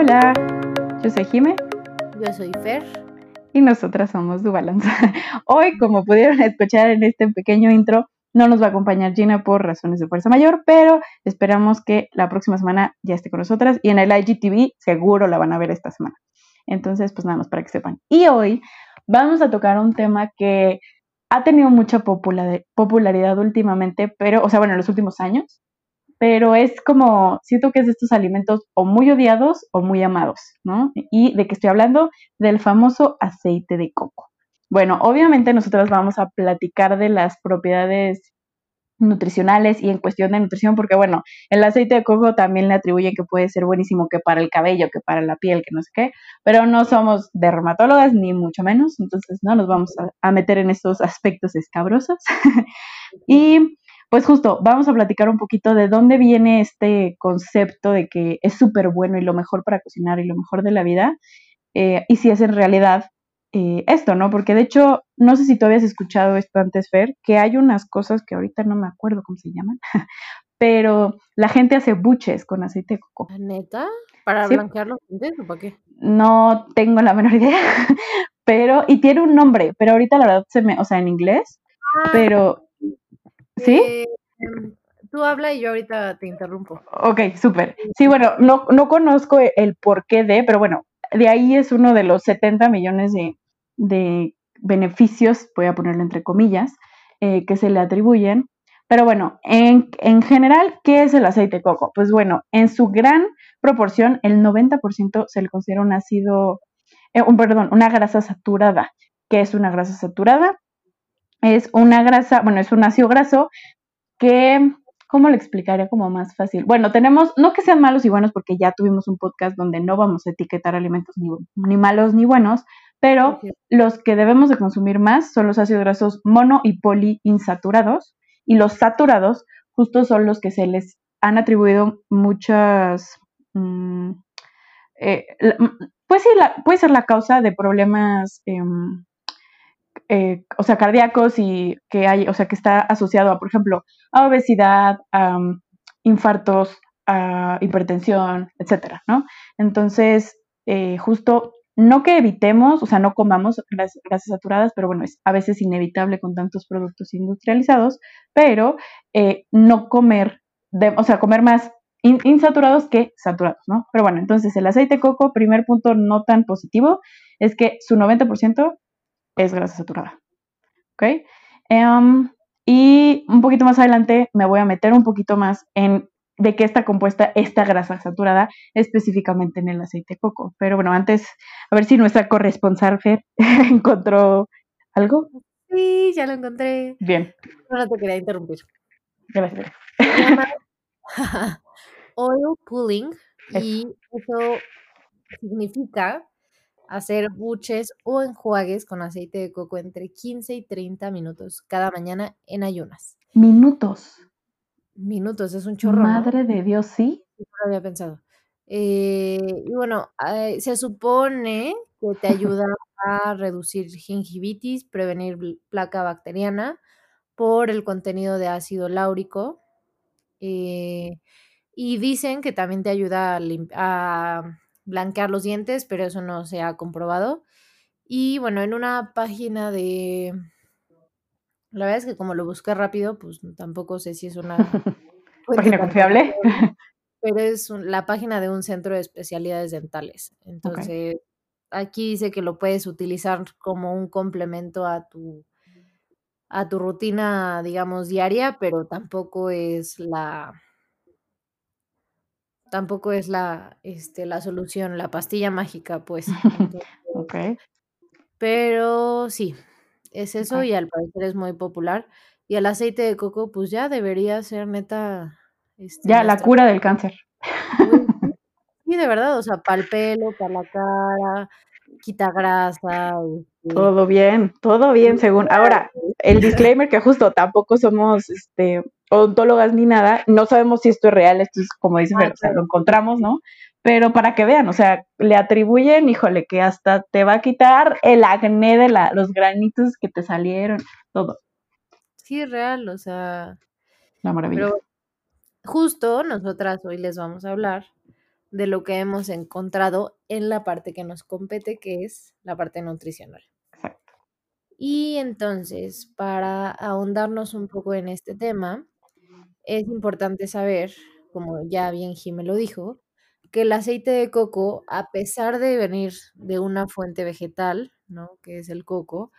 Hola, yo soy Jime. Yo soy Fer. Y nosotras somos Dubalanza. Hoy, como pudieron escuchar en este pequeño intro, no nos va a acompañar Gina por razones de fuerza mayor, pero esperamos que la próxima semana ya esté con nosotras y en el IGTV seguro la van a ver esta semana. Entonces, pues nada más para que sepan. Y hoy vamos a tocar un tema que ha tenido mucha popularidad últimamente, pero, o sea, bueno, en los últimos años, pero es como, siento que es de estos alimentos o muy odiados o muy amados, ¿no? Y de que estoy hablando del famoso aceite de coco. Bueno, obviamente nosotros vamos a platicar de las propiedades nutricionales y en cuestión de nutrición, porque bueno, el aceite de coco también le atribuyen que puede ser buenísimo que para el cabello, que para la piel, que no sé qué, pero no somos dermatólogas ni mucho menos, entonces no nos vamos a, a meter en estos aspectos escabrosos. y pues justo, vamos a platicar un poquito de dónde viene este concepto de que es súper bueno y lo mejor para cocinar y lo mejor de la vida, eh, y si es en realidad eh, esto, ¿no? Porque de hecho, no sé si tú habías escuchado esto antes, Fer, que hay unas cosas que ahorita no me acuerdo cómo se llaman, pero la gente hace buches con aceite de coco. ¿Neta? ¿Para blanquear los dientes o para qué? No tengo la menor idea, pero, y tiene un nombre, pero ahorita la verdad se me, o sea, en inglés, ah. pero ¿Sí? Eh, tú habla y yo ahorita te interrumpo. Ok, súper. Sí, bueno, no, no conozco el porqué de, pero bueno, de ahí es uno de los 70 millones de, de beneficios, voy a ponerlo entre comillas, eh, que se le atribuyen. Pero bueno, en, en, general, ¿qué es el aceite de coco? Pues bueno, en su gran proporción, el 90% se le considera un ácido, eh, un, perdón, una grasa saturada. ¿Qué es una grasa saturada? Es una grasa, bueno, es un ácido graso que, ¿cómo lo explicaría como más fácil? Bueno, tenemos, no que sean malos y buenos, porque ya tuvimos un podcast donde no vamos a etiquetar alimentos ni, ni malos ni buenos, pero los que debemos de consumir más son los ácidos grasos mono y poliinsaturados, y los saturados justo son los que se les han atribuido muchas... Mm, eh, pues sí, puede ser la causa de problemas em, eh, o sea, cardíacos y que hay, o sea, que está asociado a, por ejemplo, a obesidad, a mm, infartos, a hipertensión, etcétera, ¿no? Entonces, eh, justo no que evitemos, o sea, no comamos grasas, saturadas, pero bueno, es a veces inevitable con tantos productos industrializados, pero eh, no comer, o sea, comer más insaturados que saturados, ¿no? Pero bueno, entonces el aceite de coco, primer punto no tan positivo, es que su 90% es grasa saturada. ¿Ok? Em, y un poquito más adelante me voy a meter un poquito más en de qué está compuesta esta grasa saturada específicamente en el aceite de coco. Pero bueno, antes, a ver si nuestra corresponsal Fer encontró algo. Sí, ya lo encontré. Bien. No te quería interrumpir. Gracias. oil pulling y eso significa hacer buches o enjuagues con aceite de coco entre 15 y 30 minutos cada mañana en ayunas. Minutos. Minutos, es un chorro. Madre de Dios, sí. No lo había pensado. Eh, y bueno, se supone que te ayuda a reducir gingivitis, prevenir placa bacteriana por el contenido de ácido láurico. Eh, y dicen que también te ayuda a, a blanquear los dientes, pero eso no se ha comprobado. Y bueno, en una página de... La verdad es que como lo busqué rápido, pues tampoco sé si es una... página confiable. Pero es la página de un centro de especialidades dentales. Entonces, aquí dice que lo puedes utilizar como un complemento a tu a tu rutina, digamos, diaria, pero tampoco es la, tampoco es la, este, la solución, la pastilla mágica, pues. ok. Pero sí, es eso y al parecer es muy popular. Y el aceite de coco, pues ya debería ser neta. Este, ya, la cura del cáncer. Sí, de verdad, o sea, para el pelo, para la cara, quita grasa. Este todo bien, todo bien, según. Ahora, el disclaimer que justo tampoco somos este odontólogas ni nada, no sabemos si esto es real, esto es como dicen, ah, lo encontramos, ¿no? Pero para que vean, o sea, le atribuyen, híjole, que hasta te va a quitar el acné de la, los granitos que te salieron, todo. Sí, es real, o sea. La maravilla. Pero justo nosotras hoy les vamos a hablar de lo que hemos encontrado en la parte que nos compete, que es la parte nutricional. Exacto. Y entonces, para ahondarnos un poco en este tema, es importante saber, como ya bien Jimé lo dijo, que el aceite de coco, a pesar de venir de una fuente vegetal, ¿no? Que es el coco,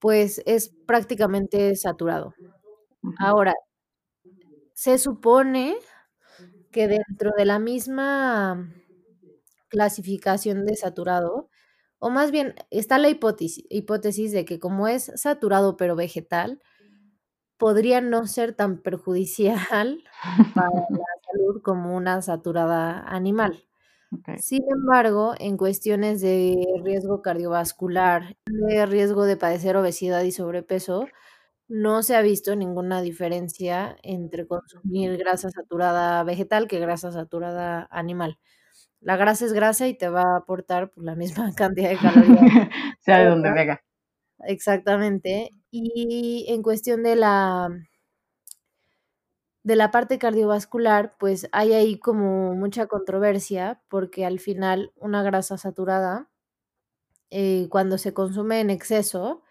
pues es prácticamente saturado. Ahora, se supone que dentro de la misma clasificación de saturado, o más bien está la hipótesis, hipótesis de que como es saturado pero vegetal, podría no ser tan perjudicial para la salud como una saturada animal. Sin embargo, en cuestiones de riesgo cardiovascular, de riesgo de padecer obesidad y sobrepeso, no se ha visto ninguna diferencia entre consumir grasa saturada vegetal que grasa saturada animal. La grasa es grasa y te va a aportar pues, la misma cantidad de calorías. sea de donde venga. Exactamente. Y en cuestión de la de la parte cardiovascular, pues hay ahí como mucha controversia, porque al final una grasa saturada, eh, cuando se consume en exceso,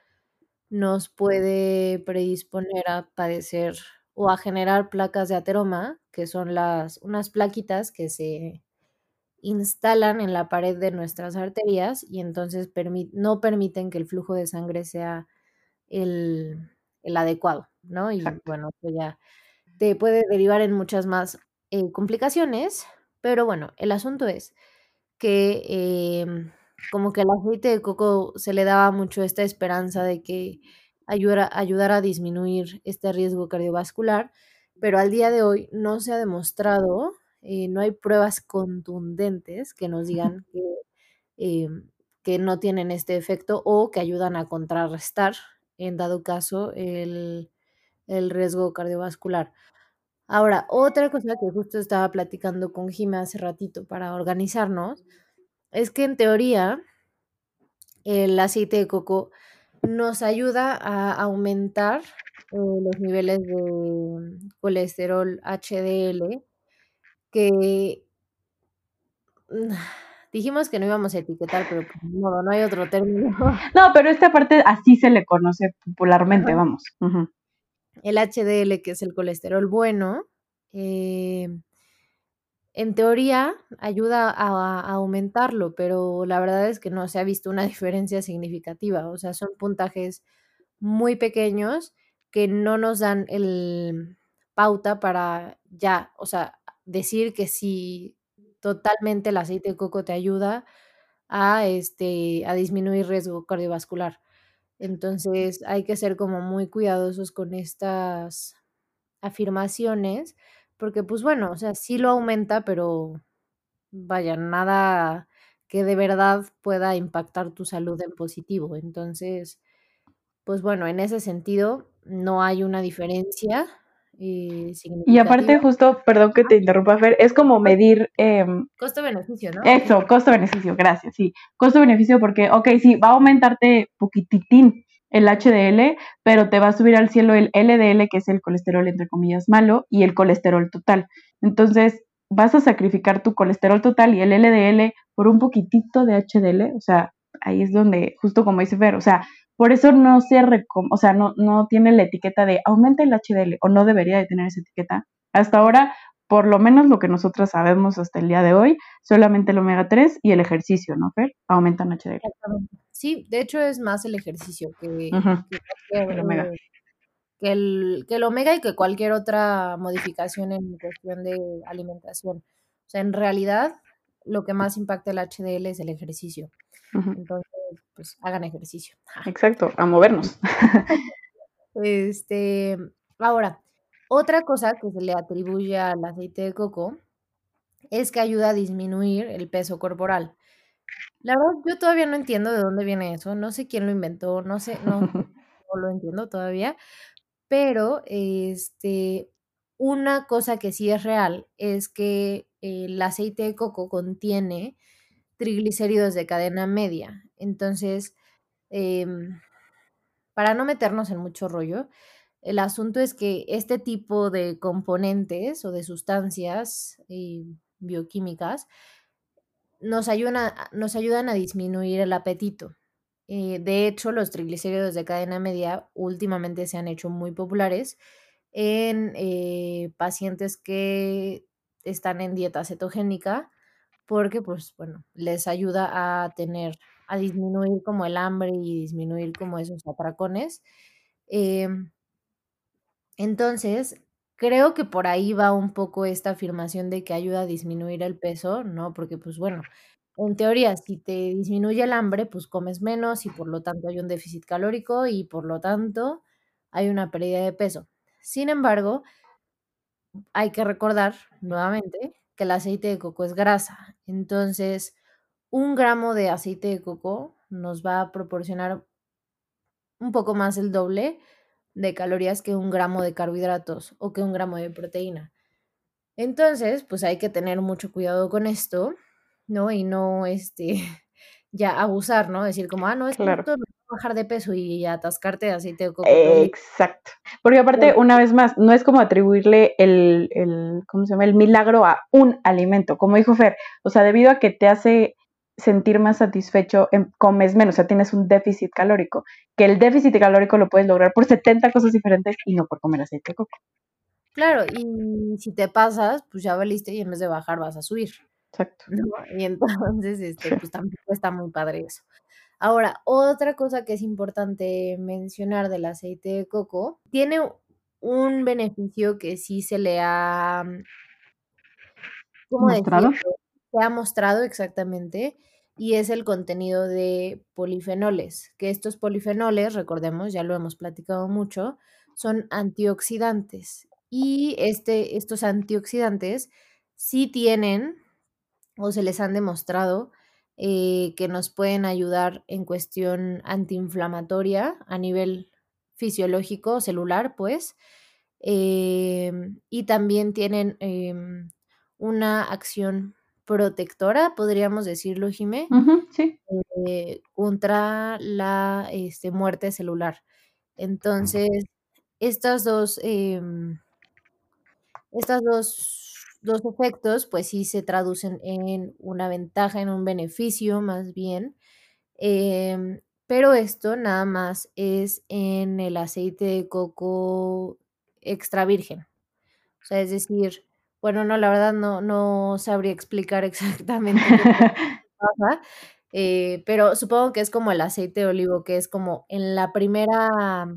nos puede predisponer a padecer o a generar placas de ateroma, que son las unas plaquitas que se instalan en la pared de nuestras arterias y entonces permi no permiten que el flujo de sangre sea el el adecuado, ¿no? Y Exacto. bueno, eso ya te puede derivar en muchas más, eh, complicaciones, pero bueno, el asunto es que, em, como que el aceite de coco se le daba mucho esta esperanza de que ayudara ayudara a disminuir este riesgo cardiovascular, pero al día de hoy no se ha demostrado, eh, no hay pruebas contundentes que nos digan que, em, que no tienen este efecto o que ayudan a contrarrestar, en dado caso, el el riesgo cardiovascular. Ahora, otra cosa que justo estaba platicando con Jime hace ratito para organizarnos, es que en teoría el aceite de coco nos ayuda a aumentar, eh, los niveles de colesterol HDL, que dijimos que no íbamos a etiquetar, pero pues modo, no hay otro término. No, pero esta parte así se le conoce popularmente, Ajá. vamos. El HDL, que es el colesterol bueno, em en teoría ayuda a a aumentarlo, pero la verdad es que no se ha visto una diferencia significativa, o sea, son puntajes muy pequeños que no nos dan el pauta para ya, o sea, decir que sí, totalmente el aceite de coco te ayuda a, este, a disminuir riesgo cardiovascular. Entonces, hay que ser como muy cuidadosos con estas afirmaciones, porque, pues, bueno, o sea, sí lo aumenta, pero vaya, nada que de verdad pueda impactar tu salud en positivo. Entonces, pues bueno, en ese sentido, no hay una diferencia, Y aparte, justo, perdón que te interrumpa, Fer, es como medir, em Costo-beneficio, ¿no? eso, costo-beneficio, gracias, sí. Costo-beneficio porque, okey, sí, va a aumentarte poquititín el HDL, pero te va a subir al cielo el LDL, que es el colesterol, entre comillas, malo, y el colesterol total. Entonces, vas a sacrificar tu colesterol total y el LDL por un poquitito de HDL, o sea, ahí es donde, justo como dice Fer, o sea, por eso no se recom o sea, no no tiene la etiqueta de aumenta el HDL, o no debería de tener esa etiqueta. Hasta ahora, por lo menos lo que nosotras sabemos hasta el día de hoy, solamente el omega 3 y el ejercicio, ¿no, Fer? Aumentan HDL. Sí, de hecho, es más el ejercicio que El omega. que el que el omega y que cualquier otra modificación en cuestión de alimentación. O sea, en realidad, lo que más impacta el HDL es el ejercicio. Entonces, pues, hagan ejercicio. Exacto, a movernos. Este, ahora, otra cosa que se le atribuye al aceite de coco es que ayuda a disminuir el peso corporal. La verdad, yo todavía no entiendo de dónde viene eso, no sé quién lo inventó, no sé, no no lo entiendo todavía, pero, este, una cosa que sí es real es que el aceite de coco contiene triglicéridos de cadena media. Entonces, em, para no meternos en mucho rollo, el asunto es que este tipo de componentes o de sustancias, eh, bioquímicas, nos ayudan a, nos ayudan a disminuir el apetito. Eh, de hecho, los triglicéridos de cadena media últimamente se han hecho muy populares en eh, pacientes que están en dieta cetogénica porque, pues, bueno, les ayuda a tener, a disminuir como el hambre y disminuir como esos atracones. Em, entonces, creo que por ahí va un poco esta afirmación de que ayuda a disminuir el peso, ¿no? Porque, pues bueno, en teoría, si te disminuye el hambre, pues comes menos y por lo tanto hay un déficit calórico y por lo tanto hay una pérdida de peso. Sin embargo, hay que recordar nuevamente que el aceite de coco es grasa. Entonces, un gramo de aceite de coco nos va a proporcionar un poco más el doble de calorías que un gramo de carbohidratos o que un gramo de proteína. Entonces, pues hay que tener mucho cuidado con esto, ¿no? Y no, este, ya abusar, ¿no? Decir como, ah, no, es claro. Bajar de peso y atascarte de aceite de coco. Exacto. Porque aparte, una vez más, no es como atribuirle el, el, ¿cómo se llama? El milagro a un alimento, como dijo Fer. O sea, debido a que te hace sentir más satisfecho, em, comes menos, o sea, tienes un déficit calórico, que el déficit calórico lo puedes lograr por 70 cosas diferentes y no por comer aceite de coco. Claro, y si te pasas, pues ya valiste y en vez de bajar vas a subir. Exacto. Y entonces, este, pues tampoco está muy padre eso. Ahora, otra cosa que es importante mencionar del aceite de coco, tiene un beneficio que sí se le ha ¿cómo ¿Mostrado? se ha mostrado exactamente, y es el contenido de polifenoles, que estos polifenoles, recordemos, ya lo hemos platicado mucho, son antioxidantes. Y este, estos antioxidantes sí tienen o se les han demostrado eh, que nos pueden ayudar en cuestión antiinflamatoria a nivel fisiológico, celular, pues, em, y también tienen em, una acción protectora, podríamos decirlo, Jimé, sí. Eh, contra la este, muerte celular. Entonces, estas dos, em, estas dos, dos, efectos, pues sí se traducen en una ventaja, en un beneficio más bien. Em, pero esto nada más es en el aceite de coco extra virgen. O sea, es decir, bueno, no, la verdad no, no sabría explicar exactamente qué pasa, eh, pero supongo que es como el aceite de olivo, que es como en la primera,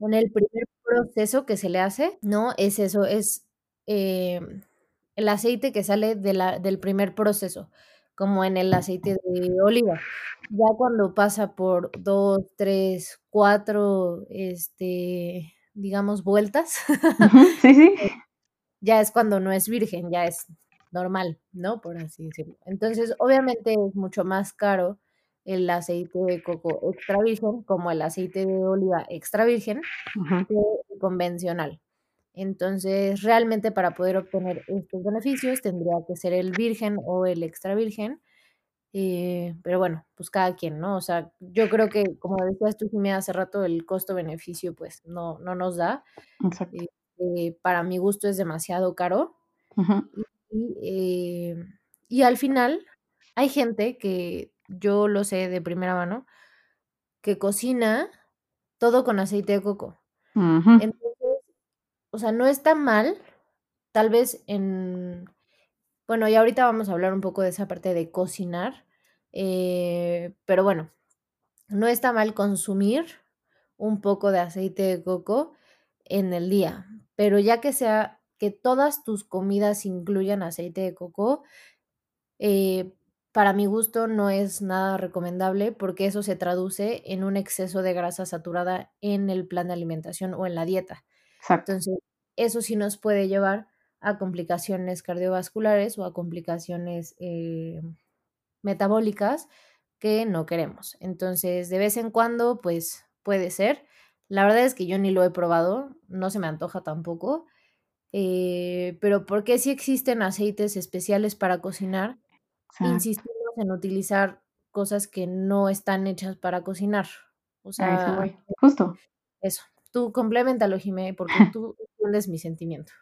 en el primer proceso que se le hace, ¿no? Es eso, es em, el aceite que sale de la, del primer proceso, como en el aceite de oliva. Ya cuando pasa por dos, tres, cuatro, este, digamos, vueltas. sí, sí. Eh, ya es cuando no es virgen, ya es normal, ¿no? Por así decirlo. Entonces, obviamente es mucho más caro el aceite de coco extra virgen como el aceite de oliva extra virgen que el convencional. Entonces, realmente para poder obtener estos beneficios tendría que ser el virgen o el extra virgen. Eh, pero bueno, pues cada quien, ¿no? O sea, yo creo que, como decías tú, Jimmy, hace rato, el costo-beneficio, pues no, no nos da. Exacto. Eh, eh, para mi gusto es demasiado caro. Eh, y, al final hay gente que yo lo sé de primera mano, que cocina todo con aceite de coco. Entonces, o sea, no está mal, tal vez en, bueno, y ahorita vamos a hablar un poco de esa parte de cocinar, eh, pero bueno, no está mal consumir un poco de aceite de coco en el día, pero ya que sea que todas tus comidas incluyan aceite de coco, eh, para mi gusto no es nada recomendable porque eso se traduce en un exceso de grasa saturada en el plan de alimentación o en la dieta. Entonces, eso sí nos puede llevar a complicaciones cardiovasculares o a complicaciones eh, metabólicas que no queremos. Entonces, de vez en cuando, pues puede ser, la verdad es que yo ni lo he probado, no se me antoja tampoco. Eh, pero porque si existen aceites especiales para cocinar, insistimos en utilizar cosas que no están hechas para cocinar. O sea, justo. Eso. Tú complementalo, Jimé, porque tú entiendes mi sentimiento.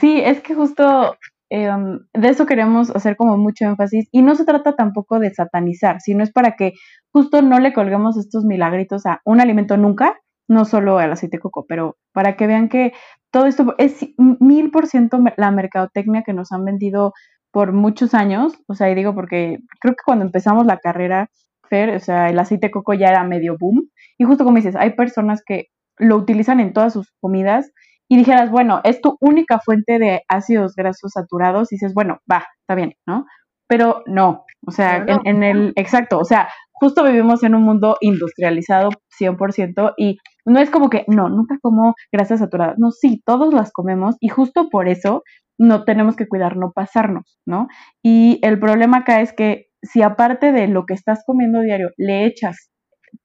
Sí, es que justo em, de eso queremos hacer como mucho énfasis y no se trata tampoco de satanizar, sino es para que justo no le colguemos estos milagritos a un alimento nunca, no solo al aceite de coco, pero para que vean que todo esto es mil por ciento la mercadotecnia que nos han vendido por muchos años, o sea, y digo porque creo que cuando empezamos la carrera, Fer, o sea, el aceite de coco ya era medio boom, y justo como dices, hay personas que lo utilizan en todas sus comidas, y dijeras, bueno, es tu única fuente de ácidos grasos saturados, y dices, bueno, va, está bien, ¿no? Pero no, o sea, En, en, el, exacto, o sea, justo vivimos en un mundo industrializado 100% y no es como que, no, nunca como grasas saturadas, no, sí, todos las comemos y justo por eso no tenemos que cuidar no pasarnos, ¿no? Y el problema acá es que si aparte de lo que estás comiendo diario le echas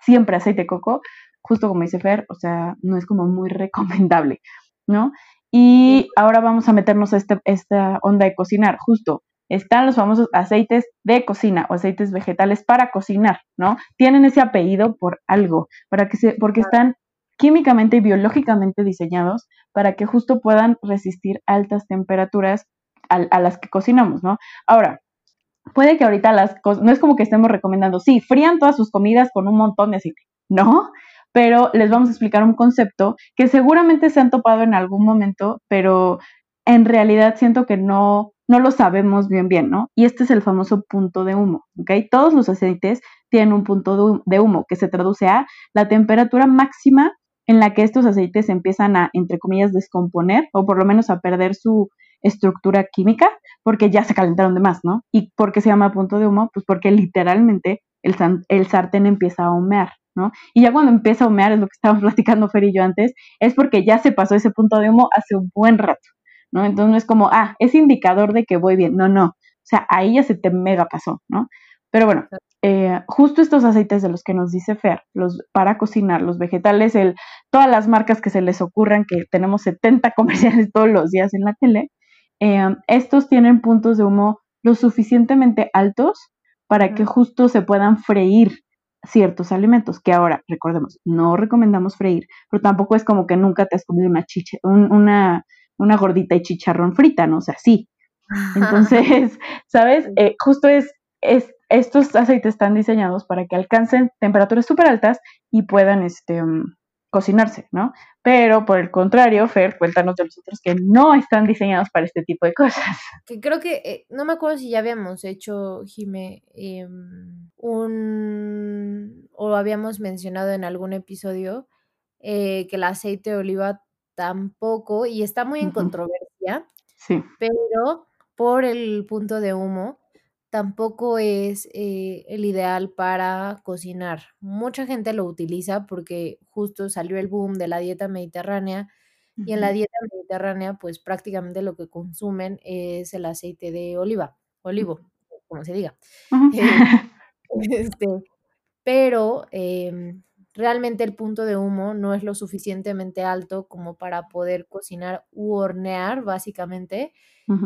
siempre aceite de coco, justo como dice Fer, o sea, no es como muy recomendable, ¿no? Y ahora vamos a meternos a este, esta onda de cocinar, justo. Están los famosos aceites de cocina o aceites vegetales para cocinar, ¿no? Tienen ese apellido por algo, para que se, porque están químicamente y biológicamente diseñados para que justo puedan resistir altas temperaturas a, las que cocinamos, ¿no? Ahora, puede que ahorita las cosas, no es como que estemos recomendando, sí, frían todas sus comidas con un montón de aceite, no, pero les vamos a explicar un concepto que seguramente se han topado en algún momento, pero en realidad siento que no, no lo sabemos bien bien, ¿no? Y este es el famoso punto de humo, ¿ok? Todos los aceites tienen un punto de humo que se traduce a la temperatura máxima en la que estos aceites empiezan a, entre comillas, descomponer o por lo menos a perder su estructura química porque ya se calentaron de más, ¿no? ¿Y por qué se llama punto de humo? Pues porque literalmente el, el sartén empieza a humear, ¿no? Y ya cuando empieza a humear, es lo que estábamos platicando Fer y yo antes, es porque ya se pasó ese punto de humo hace un buen rato, ¿no? Entonces no es como, ah, es indicador de que voy bien, no, no, o sea, ahí ya se te mega pasó, ¿no? Pero bueno, eh, justo estos aceites de los que nos dice Fer, los para cocinar, los vegetales, el, todas las marcas que se les ocurran, que tenemos 70 comerciales todos los días en la tele, eh, estos tienen puntos de humo lo suficientemente altos para que justo se puedan freír ciertos alimentos, que ahora, recordemos, no recomendamos freír, pero tampoco es como que nunca te has comido una chicha, una, una gordita y chicharrón frita, ¿no? O sea, sí. Entonces, ¿sabes? Eh, justo es, es estos aceites están diseñados para que alcancen temperaturas súper altas y puedan este, mm, cocinarse, ¿no? Pero por el contrario, Fer, cuéntanos de los otros que no están diseñados para este tipo de cosas. Que creo que, eh, no me acuerdo si ya habíamos hecho, Jime, em, un, o habíamos mencionado en algún episodio eh, que el aceite de oliva tampoco, y está muy en controversia, sí. pero por el punto de humo, tampoco es eh, el ideal para cocinar. Mucha gente lo utiliza porque justo salió el boom de la dieta mediterránea y en la dieta mediterránea pues prácticamente lo que consumen es el aceite de oliva, olivo, como se diga. este, pero em, realmente el punto de humo no es lo suficientemente alto como para poder cocinar u hornear básicamente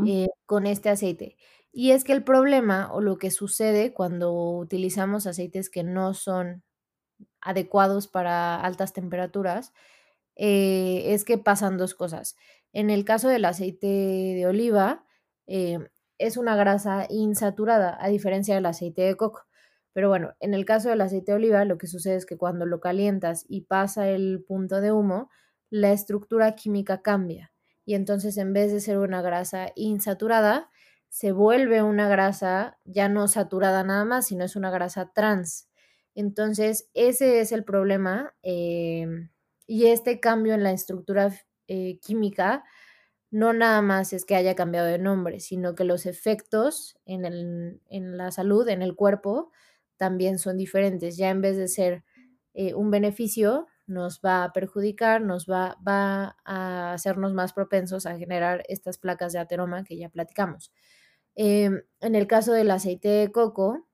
eh, con este aceite. Y es que el problema o lo que sucede cuando utilizamos aceites que no son adecuados para altas temperaturas eh, es que pasan dos cosas. En el caso del aceite de oliva, eh, es una grasa insaturada, a diferencia del aceite de coco. Pero bueno, en el caso del aceite de oliva, lo que sucede es que cuando lo calientas y pasa el punto de humo, la estructura química cambia. Y entonces en vez de ser una grasa insaturada, se vuelve una grasa ya no saturada nada más, sino es una grasa trans. Entonces, ese es el problema. Em, y este cambio en la estructura eh, química no nada más es que haya cambiado de nombre, sino que los efectos en, el, en la salud, en el cuerpo, también son diferentes. Ya en vez de ser eh, un beneficio, nos va a perjudicar, nos va, va a hacernos más propensos a generar estas placas de ateroma que ya platicamos. Em, en el caso del aceite de coco,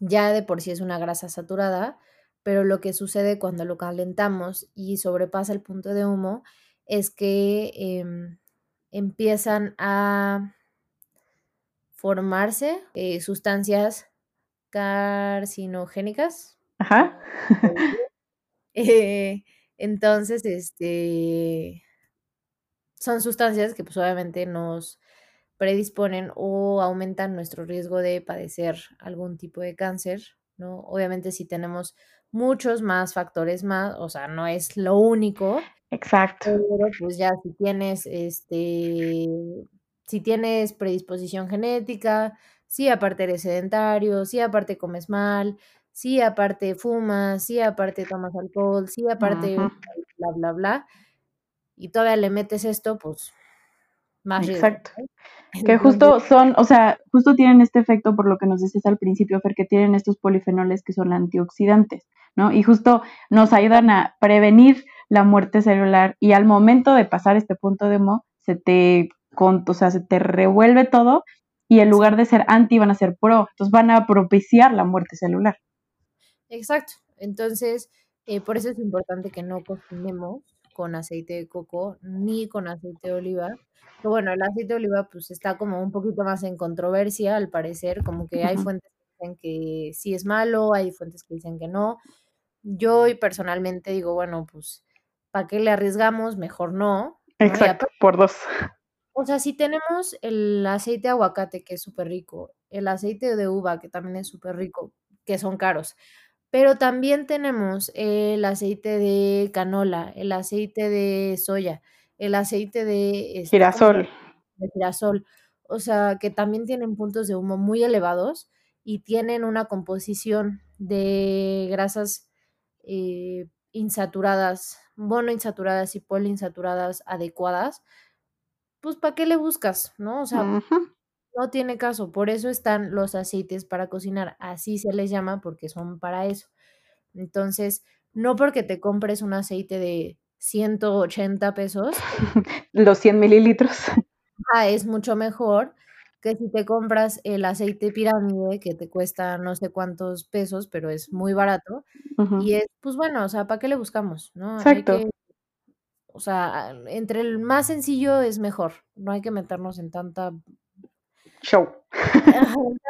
ya de por sí es una grasa saturada, pero lo que sucede cuando lo calentamos y sobrepasa el punto de humo es que em, empiezan a formarse eh, sustancias carcinogénicas. Ajá. Eh, entonces, este, son sustancias que pues obviamente nos predisponen o aumentan nuestro riesgo de padecer algún tipo de cáncer, ¿no? Obviamente si tenemos muchos más factores más, o sea, no es lo único. Exacto. Pero pues ya si tienes este si tienes predisposición genética, si aparte eres sedentario, si aparte comes mal, si aparte fumas, si aparte tomas alcohol, si aparte bla bla bla y todavía le metes esto, pues más Exacto. Que justo son, o sea, justo tienen este efecto por lo que nos decías al principio, Fer, que tienen estos polifenoles que son antioxidantes, ¿no? Y justo nos ayudan a prevenir la muerte celular y al momento de pasar este punto de mo, se te, o sea, se te revuelve todo y en lugar de ser anti van a ser pro, entonces van a propiciar la muerte celular. Exacto, entonces eh, por eso es importante que no cocinemos con aceite de coco ni con aceite de oliva. Pero bueno, el aceite de oliva pues está como un poquito más en controversia al parecer, como que hay fuentes que dicen que sí es malo, hay fuentes que dicen que no. Yo personalmente digo, bueno, pues ¿para qué le arriesgamos? Mejor no. Exacto, por dos. O sea, si tenemos el aceite de aguacate, que es súper rico, el aceite de uva, que también es súper rico, que son caros, pero también tenemos el aceite de canola, el aceite de soya, el aceite de este, girasol. De girasol. O sea, que también tienen puntos de humo muy elevados y tienen una composición de grasas eh, insaturadas, monoinsaturadas y poliinsaturadas adecuadas. Pues, ¿para qué le buscas? ¿No? O sea, no tiene caso. Por eso están los aceites para cocinar. Así se les llama porque son para eso. Entonces, no porque te compres un aceite de 180 pesos. los 100 mililitros. Ah, es mucho mejor que si te compras el aceite pirámide que te cuesta no sé cuántos pesos, pero es muy barato. Y es, pues bueno, o sea, ¿para qué le buscamos? ¿no? Exacto. o sea, entre el más sencillo es mejor. No hay que meternos en tanta show.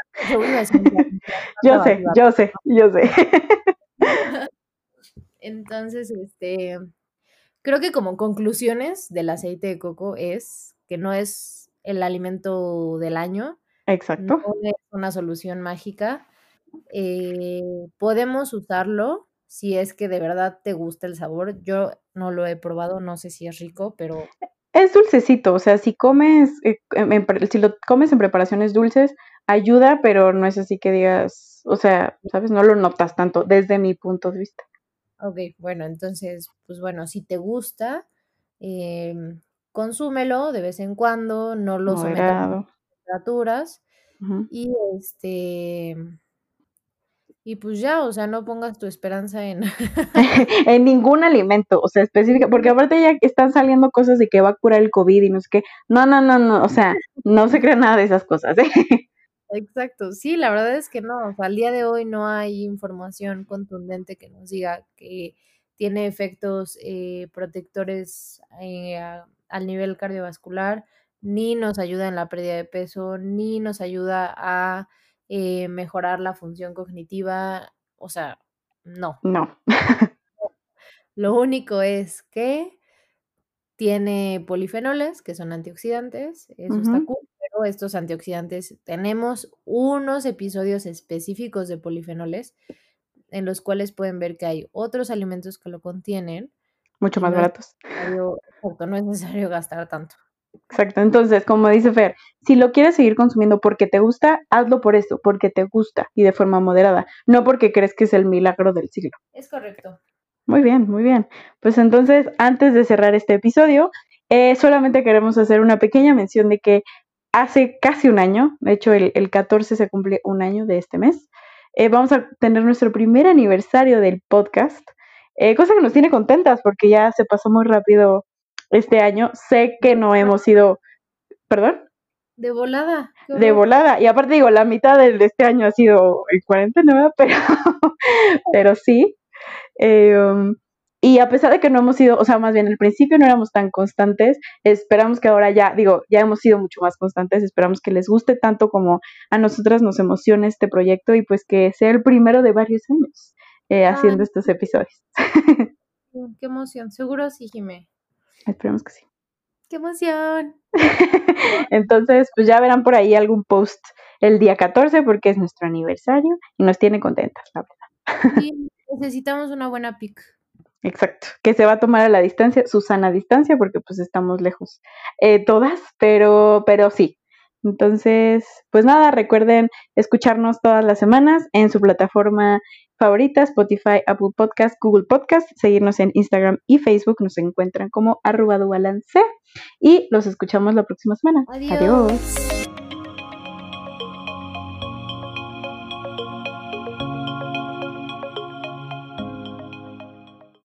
yo sé, yo sé, yo sé. Entonces, este, creo que como conclusiones del aceite de coco es que no es el alimento del año. Exacto. No es una solución mágica. Eh, podemos usarlo si es que de verdad te gusta el sabor. Yo no lo he probado, no sé si es rico, pero es dulcecito, o sea, si comes, eh, si lo comes en preparaciones dulces, ayuda, pero no es así que digas, o sea, ¿sabes? No lo notas tanto desde mi punto de vista. Ok, bueno, entonces, pues bueno, si te gusta, em, consúmelo de vez en cuando, no lo sometas a temperaturas y este y pues ya, o sea, no pongas tu esperanza en... en ningún alimento, o sea, específica, porque aparte ya están saliendo cosas de que va a curar el COVID y no sé qué. No, no, no, no, o sea, no se cree nada de esas cosas. ¿eh? Exacto, sí, la verdad es que no, o sea, al día de hoy no hay información contundente que nos diga que tiene efectos eh, protectores eh, al nivel cardiovascular, ni nos ayuda en la pérdida de peso, ni nos ayuda a eh, mejorar la función cognitiva, o sea, no. No. Lo único es que tiene polifenoles, que son antioxidantes, eso está cool, pero estos antioxidantes, tenemos unos episodios específicos de polifenoles en los cuales pueden ver que hay otros alimentos que lo contienen. Mucho más baratos. no es necesario gastar tanto. Exacto, entonces, como dice Fer, si lo quieres seguir consumiendo porque te gusta, hazlo por eso, porque te gusta y de forma moderada, no porque crees que es el milagro del siglo. Es correcto. Muy bien, muy bien. Pues entonces, antes de cerrar este episodio, eh, solamente queremos hacer una pequeña mención de que hace casi un año, de hecho el, el 14 se cumple un año de este mes, eh, vamos a tener nuestro primer aniversario del podcast, eh, cosa que nos tiene contentas porque ya se pasó muy rápido este año. Sé que no hemos sido, perdón. De volada. De volada. Y aparte digo, la mitad de este año ha sido el 49, pero, pero sí. Em, y a pesar de que no hemos sido, o sea, más bien al principio no éramos tan constantes, esperamos que ahora ya, digo, ya hemos sido mucho más constantes, esperamos que les guste tanto como a nosotras nos emociona este proyecto y pues que sea el primero de varios años eh, haciendo estos episodios. Qué emoción, seguro sí, Jimé. Esperemos que sí. ¡Qué emoción! Entonces, pues ya verán por ahí algún post el día 14 porque es nuestro aniversario y nos tiene contentas, la verdad. Sí, necesitamos una buena pic. Exacto, que se va a tomar a la distancia, Susana distancia, porque pues estamos lejos eh, todas, pero, pero sí. Entonces, pues nada, recuerden escucharnos todas las semanas en su plataforma favorita, Spotify, Apple Podcast, Google Podcast, seguirnos en Instagram y Facebook, nos encuentran como arroba balance y los escuchamos la próxima semana. Adiós.